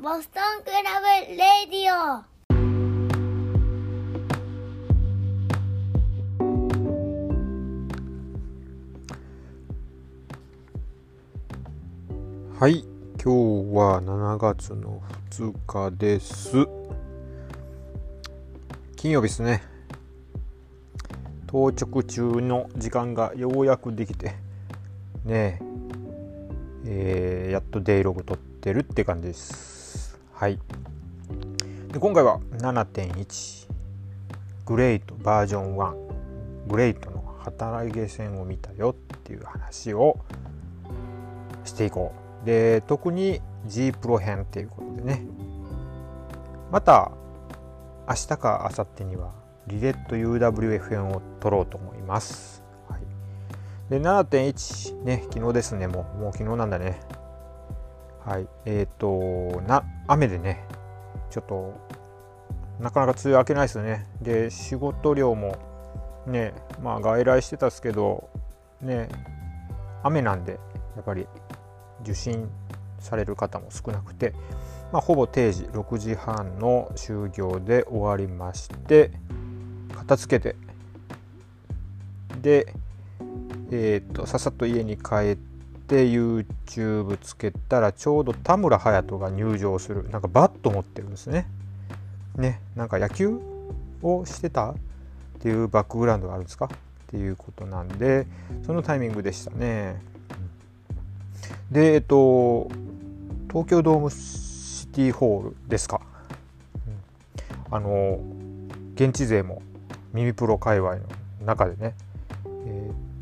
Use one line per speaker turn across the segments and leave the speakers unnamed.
ボストンクラブレディオ。
はい今日は7月の2日です。金曜日ですね。当直中の時間がようやくできてねえーやっとデイログ撮ってるって感じです。はい。で今回は7.1グレートバージョン1グレートの働き線を見たよっていう話をしていこう。で特に G プロ編っていうことでね。また明日か明後日にはリレット UWF 編を撮ろうと思います、はい、で7.1ね昨日ですねもうもう昨日なんだね。はい。えっ、とな雨でねちょっとなかなか梅雨明けないですよね。で仕事量もねまあ外来してたっすけどね雨なんでやっぱり受診される方も少なくて、まあ、ほぼ定時6時半の就業で終わりまして片付けてで、えー、とさっさと家に帰って YouTube つけたらちょうど田村隼人が入場するなんかバット持ってるんですね。ねなんか野球をしてたっていうバックグラウンドがあるんですか？っていうことなんでそのタイミングでしたね。で、えっと、東京ドームシティホールですか？あの、現地勢も耳プロ界隈の中でね、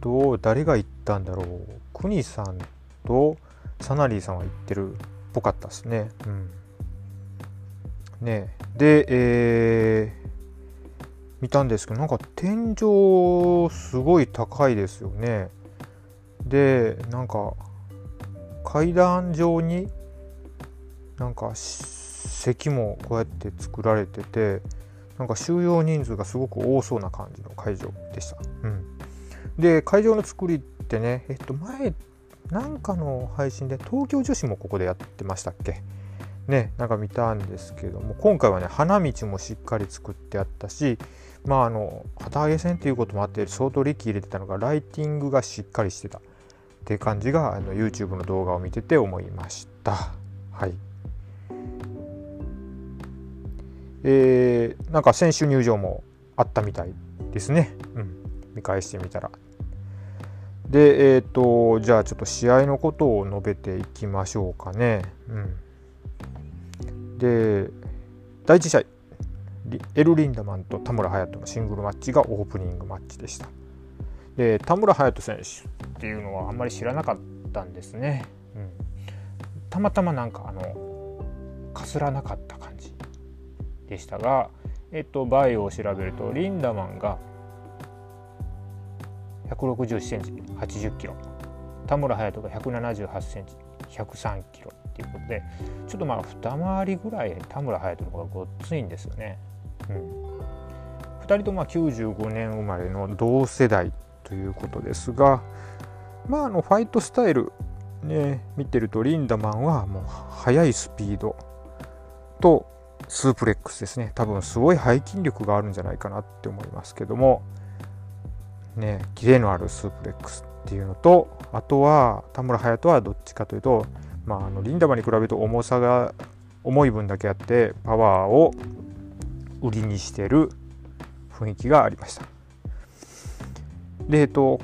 と、誰が行ったんだろう。国さんとサナリーさんは行ってるっぽかったですね。うん。ねで、えー、見たんですけど、なんか天井すごい高いですよね。で、なんか、階段状になんか席もこうやって作られててなんか収容人数がすごく多そうな感じの会場でした。うん、で会場の作りってねえっと前なんかの配信で東京女子もここでやってましたっけ？ねなんか見たんですけども今回はね花道もしっかり作ってあったしまああの旗揚げ線っていうこともあって相当力入れてたのがライティングがしっかりしてた。っていう感じがあの YouTube の動画を見てて思いました。はい。えー、なんか選手入場もあったみたいですね。うん。見返してみたら。で、えっ、ー、と、じゃあちょっと試合のことを述べていきましょうかね。うん。で、第1試合、エル・リンダマンと田村隼人のシングルマッチがオープニングマッチでした。で田村隼人選手っていうのはあんまり知らなかったんですね。うん、たまたまなんかあのかすらなかった感じでしたが、えっと、バイオを調べるとリンダマンが161センチ80キロ。田村隼人が178センチ103キロっていうことでちょっとまあ二回りぐらい田村隼人の方がごっついんですよね。うん、2人とも95年生まれの同世代ということですが、まあ、あのファイトスタイル、ね、見てるとリンダマンはもう速いスピードとスープレックスですね。多分すごい背筋力があるんじゃないかなって思いますけども。ねキレのあるスープレックスっていうのとあとは田村隼人はどっちかというと、まあ、あのリンダマンに比べると重さが重い分だけあってパワーを売りにしてる雰囲気がありました。でえっと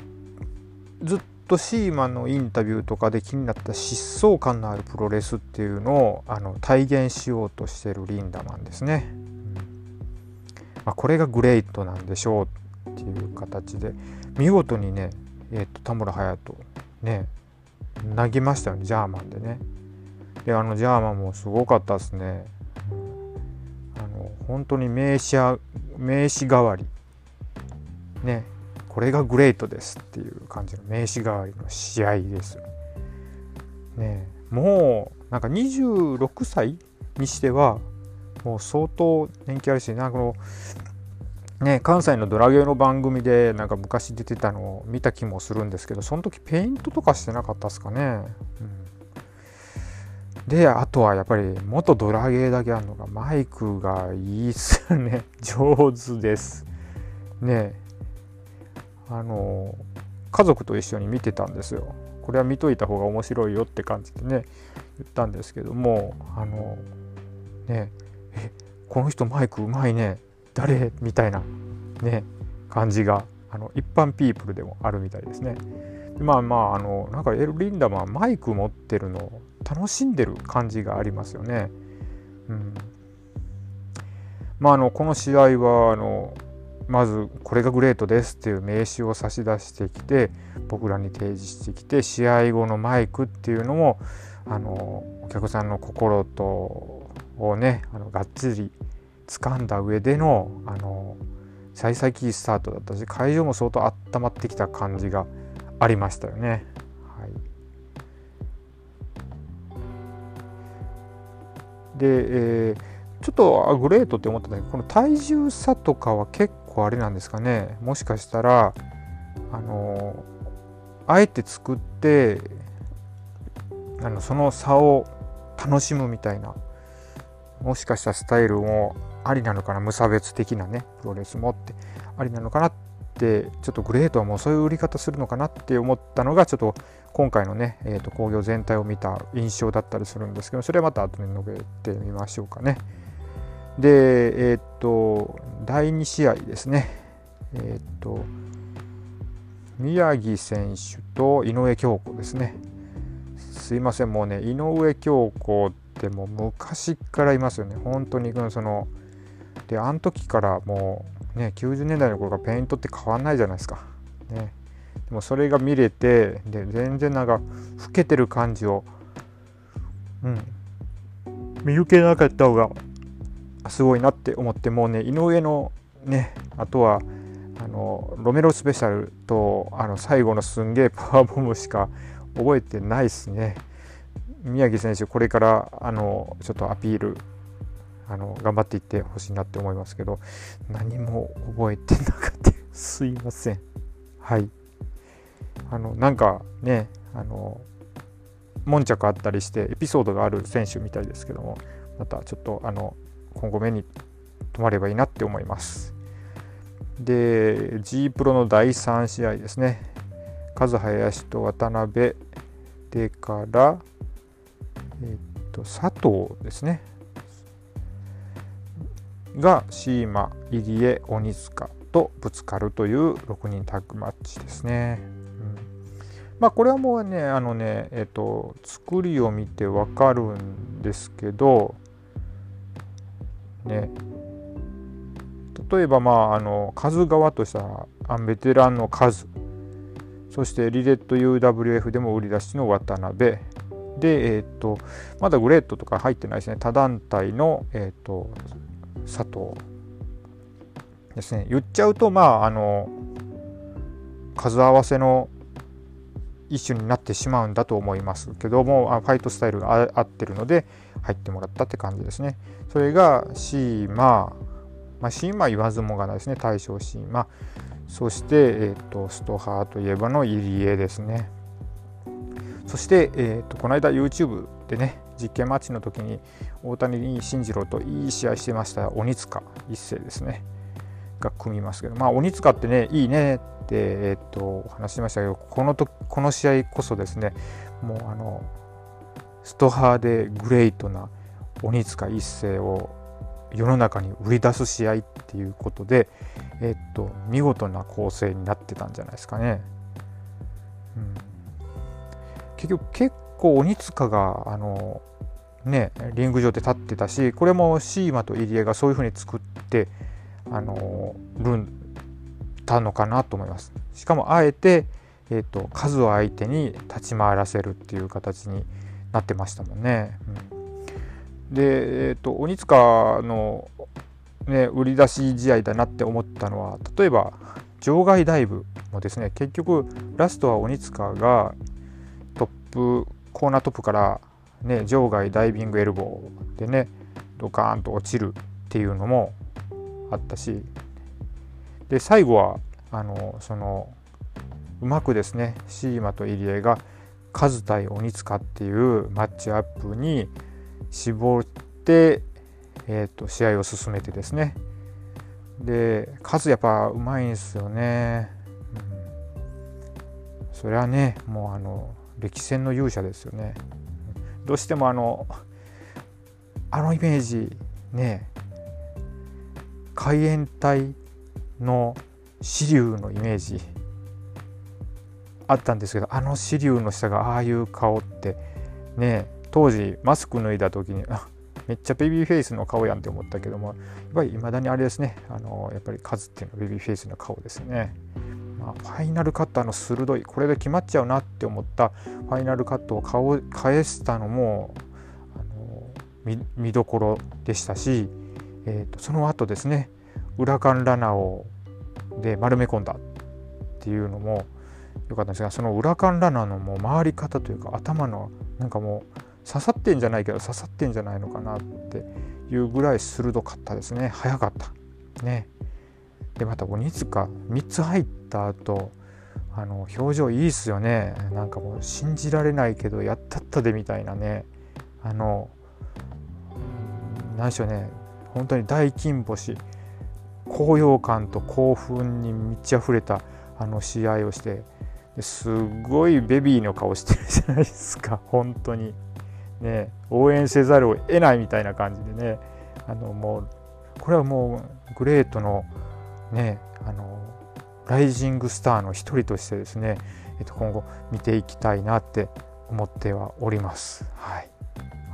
ずっとシーマンのインタビューとかで気になった疾走感のあるプロレスっていうのをあの体現しようとしてるリンダマンですね。まあ、これがグレイトなんでしょうっていう形で見事にね、えー、と田村隼人ね投げましたよねジャーマンでね。であのジャーマンもすごかったですね。あの本当に名詞名詞代わりねこれがグレートですっていう感じの名刺代わりの試合です。ねもうなんか26歳にしてはもう相当人気あるしなんかこのね関西のドラゲーの番組でなんか昔出てたのを見た気もするんですけどその時ペイントとかしてなかったですかね。うん。であとはやっぱり元ドラゲーだけあるのがマイクがいいっすね。上手です。ね。あの家族と一緒に見てたんですよ。これは見といた方が面白いよって感じでね言ったんですけどもあのね。えこの人マイクうまいね。誰？みたいなね感じがあの一般ピープルでもあるみたいですね。まあまああのなんかエル・リンダマンマイク持ってるのを楽しんでる感じがありますよね。うん、まああのこの試合はあのまずこれがグレートですっていう名刺を差し出してきて僕らに提示してきて試合後のマイクっていうのもあのお客さんの心とをねあのがっつり掴んだ上でのあの幸先いいスタートだったし会場も相当温まってきた感じがありましたよね。はい、で、えー、ちょっとグレートって思ったんだけどこの体重差とかは結構あれなんですかねもしかしたらあのあえて作ってあのその差を楽しむみたいなもしかしたスタイルもありなのかな？無差別的なねプロレスもってありなのかなってちょっとグレートはもうそういう売り方するのかなって思ったのがちょっと今回のね、えー、と工業全体を見た印象だったりするんですけどそれはまた後で述べてみましょうかね。でえっ、ー、と第2試合ですね。えっ、ー、と宮城選手と井上京子ですね。すいませんもうね井上京子ってもう昔からいますよね。本当にそのであの時からもうね90年代の頃からペイントって変わんないじゃないですか。ね。でもそれが見れてで全然なんか老けてる感じをうん。見受けなかった方がすごいなって思ってもうね井上のねあとはあのロメロスペシャルとあの最後のすんげえ パワーボムしか覚えてないですね。宮城選手これからあのちょっとアピールあの頑張っていってほしいなって思いますけど何も覚えてなくて すいません。はい。あのなんかねあの悶着あったりしてエピソードがある選手みたいですけどもまたちょっとあの今後目に留まればいいなって思います。で G プロの第3試合ですね。和林と渡辺でからえっと佐藤ですね。がシーマ入江鬼塚とぶつかるという6人タッグマッチですね。まあこれはもうねあのねえっと作りを見てわかるんですけどね。例えばまああの数側としたらベテランの数そしてリレット UWF でも売り出しの渡辺。で、えーと、まだグレートとか入ってないですね。他団体の、えーと佐藤ですね。言っちゃうとまああの数合わせの一種になってしまうんだと思います。けどもファイトスタイルが合ってるので入ってもらったって感じですね。それがシーマまあ、シーマー言わずもがないですね。大将シーマー。そして、えーと、ストハーといえばの入江ですね。そして、えーとこの間 YouTube でね実験マッチの時に大谷慎次郎といい試合してました鬼塚一世ですね。が組みますけど。まあ鬼塚ってねいいねって、えっと話しましたけどこのとこの試合こそですねもうあのストハーでグレイトな鬼塚一世を世の中に売り出す試合っていうことで、えっと、見事な構成になってたんじゃないですかね。うん、結局結構鬼塚があのねリング上で立ってたしこれもシーマと入江がそういうふうに作ってあのるんたのかなと思います。しかもあえて、えーと、数を相手に立ち回らせるっていう形になってましたもんね。うん、で、えー、と鬼塚の、ね、売り出し試合だなって思ったのは例えば場外ダイブもですね結局ラストは鬼塚がトップコーナートップから、ね、場外ダイビングエルボーでねドカーンと落ちるっていうのもあったし。で最後はあのそのうまくですねシーマと入江がカズ対鬼塚っていうマッチアップに絞って、えーと、試合を進めてですね。でカズやっぱうまいんですよね、うん、それはねもうあの歴戦の勇者ですよね。どうしてもあのあのイメージね海援隊の支流のイメージあったんですけどあの支流の下がああいう顔ってね当時マスク脱いだ時にあめっちゃベビーフェイスの顔やんって思ったけどもやっぱりいまだにあれですねあのやっぱりカズっていうのはベビーフェイスの顔ですね。まあ、ファイナルカットの鋭いこれで決まっちゃうなって思った。ファイナルカットを顔返したのもあの見どころでしたし、えーと、その後ですね裏カンラナをで丸め込んだっていうのも良かったんですがその裏カンラナのもう回り方というか頭のなんかもう刺さってんじゃないけど刺さってんじゃないのかなっていうぐらい鋭かったですね。早かった。ね。でまた鬼塚3つ入った後あの表情いいっすよね。なんかもう信じられないけどやったったでみたいなね。あの何でしょうね。本当に大金星。高揚感と興奮に満ち溢れたあの試合をしてすごいベビーの顔してるじゃないですか。本当に。ね。応援せざるを得ないみたいな感じでね。あのもうこれはもうグレートのねあのライジングスターの一人としてですね、えっと、今後見ていきたいなって思ってはおります。はい、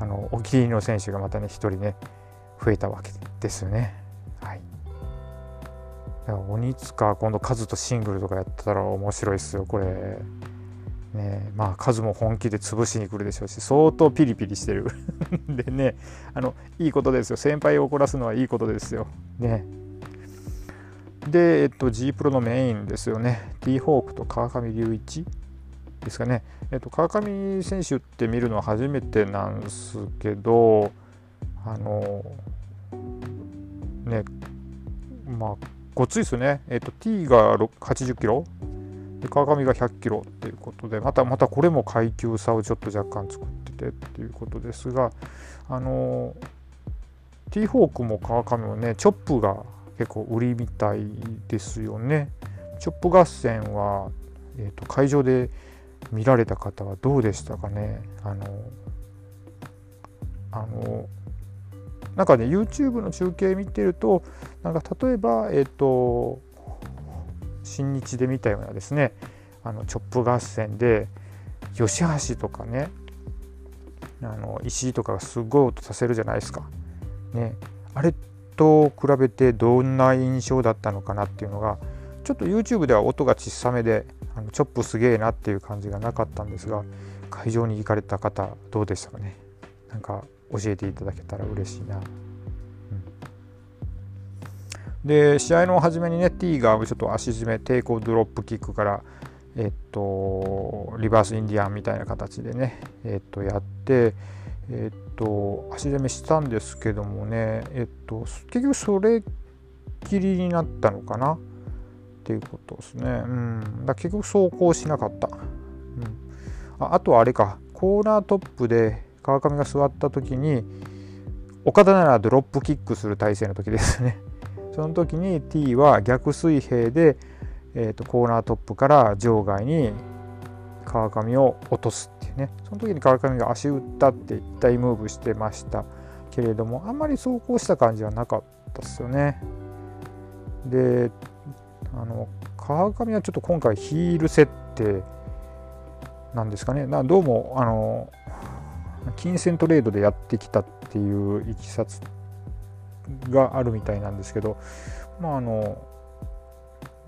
あのお気に入りの選手がまたね一人ね増えたわけですよね。はい。だから鬼塚今度カズとシングルとかやったら面白いですよこれ。ねまあ数も本気で潰しに来るでしょうし相当ピリピリしてる でねあのいいことですよ先輩を怒らすのはいいことですよねで、えっと、G プロのメインですよね。T ホークと川上隆一ですかね、えっと、川上選手って見るのは初めてなんですけどあのねまあごついですね、えっと、T が80キロ。で川上が100キロっていうことでまたまたこれも階級差をちょっと若干作っててっていうことですがあの T ホークも川上もねチョップが結構売りみたいですよね。チョップ合戦は、えーと、会場で見られた方はどうでしたかねあのあのなんかね YouTube の中継見てるとなんか例えばえっ、ー、と新日で見たようなですねあのチョップ合戦で吉橋とかねあの石井とかがすごい音させるじゃないですか。ね、あれと比べてどんな印象だったのかなっていうのがちょっと YouTube では音が小さめであのチョップすげえなっていう感じがなかったんですが会場に行かれた方どうでしたかね？なんか教えていただけたら嬉しいな。うんで試合の初めにね T がちょっと足締め抵抗ドロップキックからえっとリバースインディアンみたいな形でねえっとやってえっと足締めしたんですけどもねえっと結局それっきりになったのかな？っていうことですね。うん。だ結局走行しなかった、うん、ああとはあれか。コーナートップで川上が座った時に岡田ならドロップキックする体勢の時ですね。その時に T は逆水平で、えーと、コーナートップから場外に川上を落とす。ねその時に川上が足打ったって大ムーブしてましたけれどもあんまり走行した感じはなかったですよね。であの川上はちょっと今回ヒール設定なんですかねなどうもあの金銭トレードでやってきたっていういきさつがあるみたいなんですけど、まああの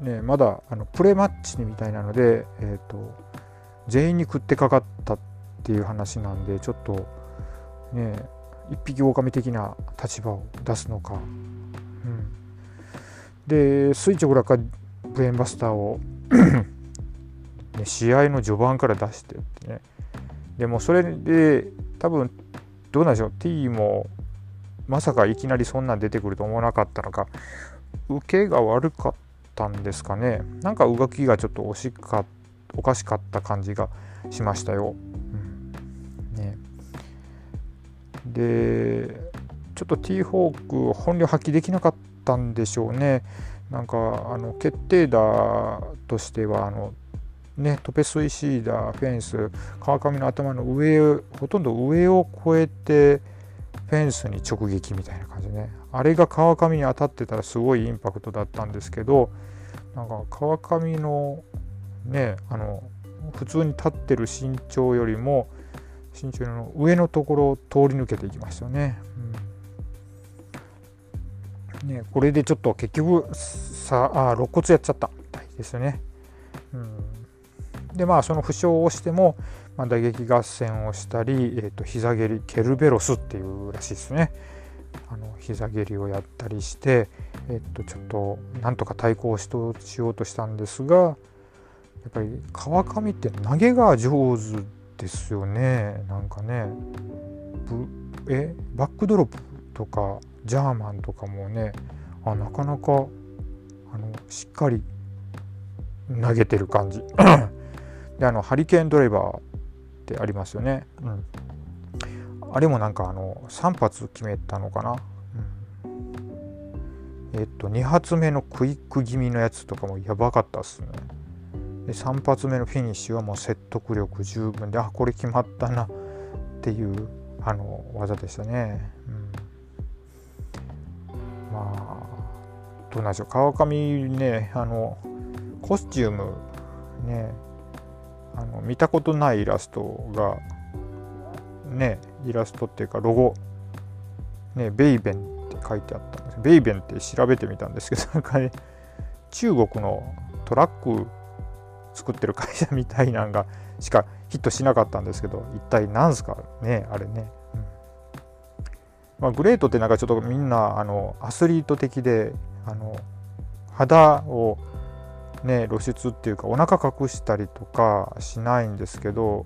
ね、まだあのプレマッチみたいなので、えーと、全員に食ってかかったっていう話なんでちょっとね一匹狼的な立場を出すのか、うん、で垂直落下ブレーンバスターを ね、試合の序盤から出してってね。でもそれで多分どうなんでしょう。T もまさかいきなりそんなん出てくると思わなかったのか受けが悪かったんですかね。なんか動きがちょっと惜しかった。おかしかった感じがしましたよ。うんね、でちょっと T ホーク本領発揮できなかったんでしょうね。なんかあの決定打としてはあのね、トペスイシーダーフェンス川上の頭の上ほとんど上を越えてフェンスに直撃みたいな感じねあれが川上に当たってたらすごいインパクトだったんですけどなんか川上のねあの普通に立ってる身長よりも身長の上のところを通り抜けていきましたよね。うん、ねこれでちょっと結局さあ肋骨やっちゃったみたいですよね。うん、でまあその負傷をしても、まあ、打撃合戦をしたり、えーと、膝蹴りケルベロスっていうらしいですね。あの膝蹴りをやったりして、えっと、ちょっとなんとか対抗しようとしたんですがやっぱり川上って投げが上手ですよね。なんかね。え？バックドロップとかジャーマンとかもね。あなかなかあのしっかり投げてる感じ。であのハリケーンドライバーってありますよね、うん、あれもなんかあの3発決めたのかな、うん、えっと2発目のクイック気味のやつとかもやばかったっすね。で3発目のフィニッシュはもう説得力十分であこれ決まったなっていうあの技でしたね、うん、まあどうなんでしょう。川上ねあのコスチュームねあの見たことないイラストがねイラストっていうかロゴねベイベンって書いてあったんです。ベイベンって調べてみたんですけどなんかね中国のトラック作ってる会社みたいなんがしかヒットしなかったんですけど一体何すか？ねあれね、うん。まあ、グレートってなんかちょっとみんなあのアスリート的であの肌をね露出っていうかお腹隠したりとかしないんですけど、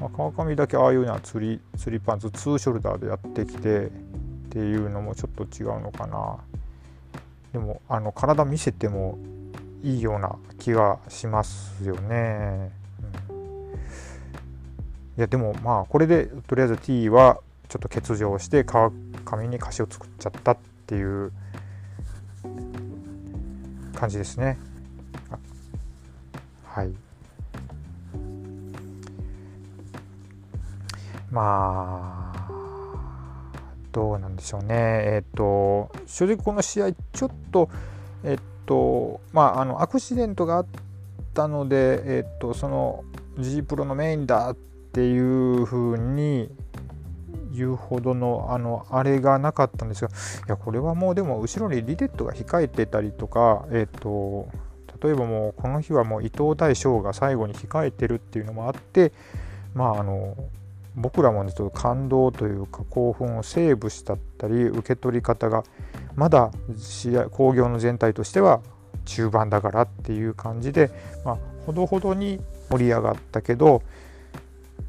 まあ、川上だけああいうような釣り釣りパンツ2ショルダーでやってきてっていうのもちょっと違うのかな。でもあの体見せてもいいような気がしますよね。うん、いやでもまあこれでとりあえず T はちょっと欠場して川上に歌詞を作っちゃったっていう感じですね。はい。まあどうなんでしょうね。えっ、ー、と正直この試合ちょっとえっ、ー、とまああのアクシデントがあったので、えっと、その G プロのメインだっていうふうに言うほどのあのあれがなかったんですがいやこれはもうでも後ろにリテッドが控えてたりとか、えっと、例えばもうこの日はもう伊藤大将が最後に控えてるっていうのもあってまああの僕らもねちょっと感動というか興奮をセーブしたったり受け取り方がまだ試合興行の全体としては中盤だからっていう感じで、まあ、ほどほどに盛り上がったけど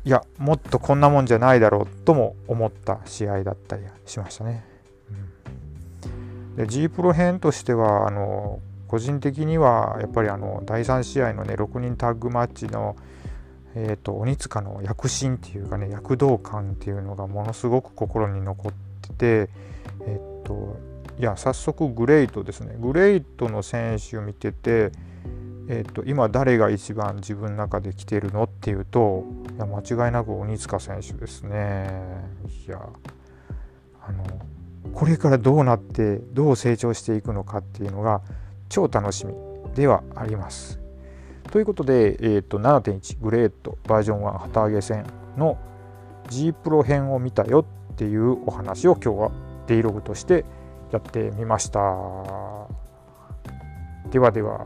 いやもっとこんなもんじゃないだろうとも思った試合だったりしましたね。で G プロ編としてはあの個人的にはやっぱりあの第3試合のね6人タッグマッチのえーと、鬼塚の躍進っていうかね躍動感っていうのがものすごく心に残っててえっ、ー、といや早速グレイトですね。グレイトの選手を見ててえーと、今誰が一番自分の中で来てるのっていうといや間違いなく鬼塚選手ですね。いやあのこれからどうなってどう成長していくのかっていうのが超楽しみではあります。ということで、えーと、7.1グレートバージョン1旗揚げ戦の G プロ編を見たよっていうお話を今日はデイログとしてやってみました。ではでは。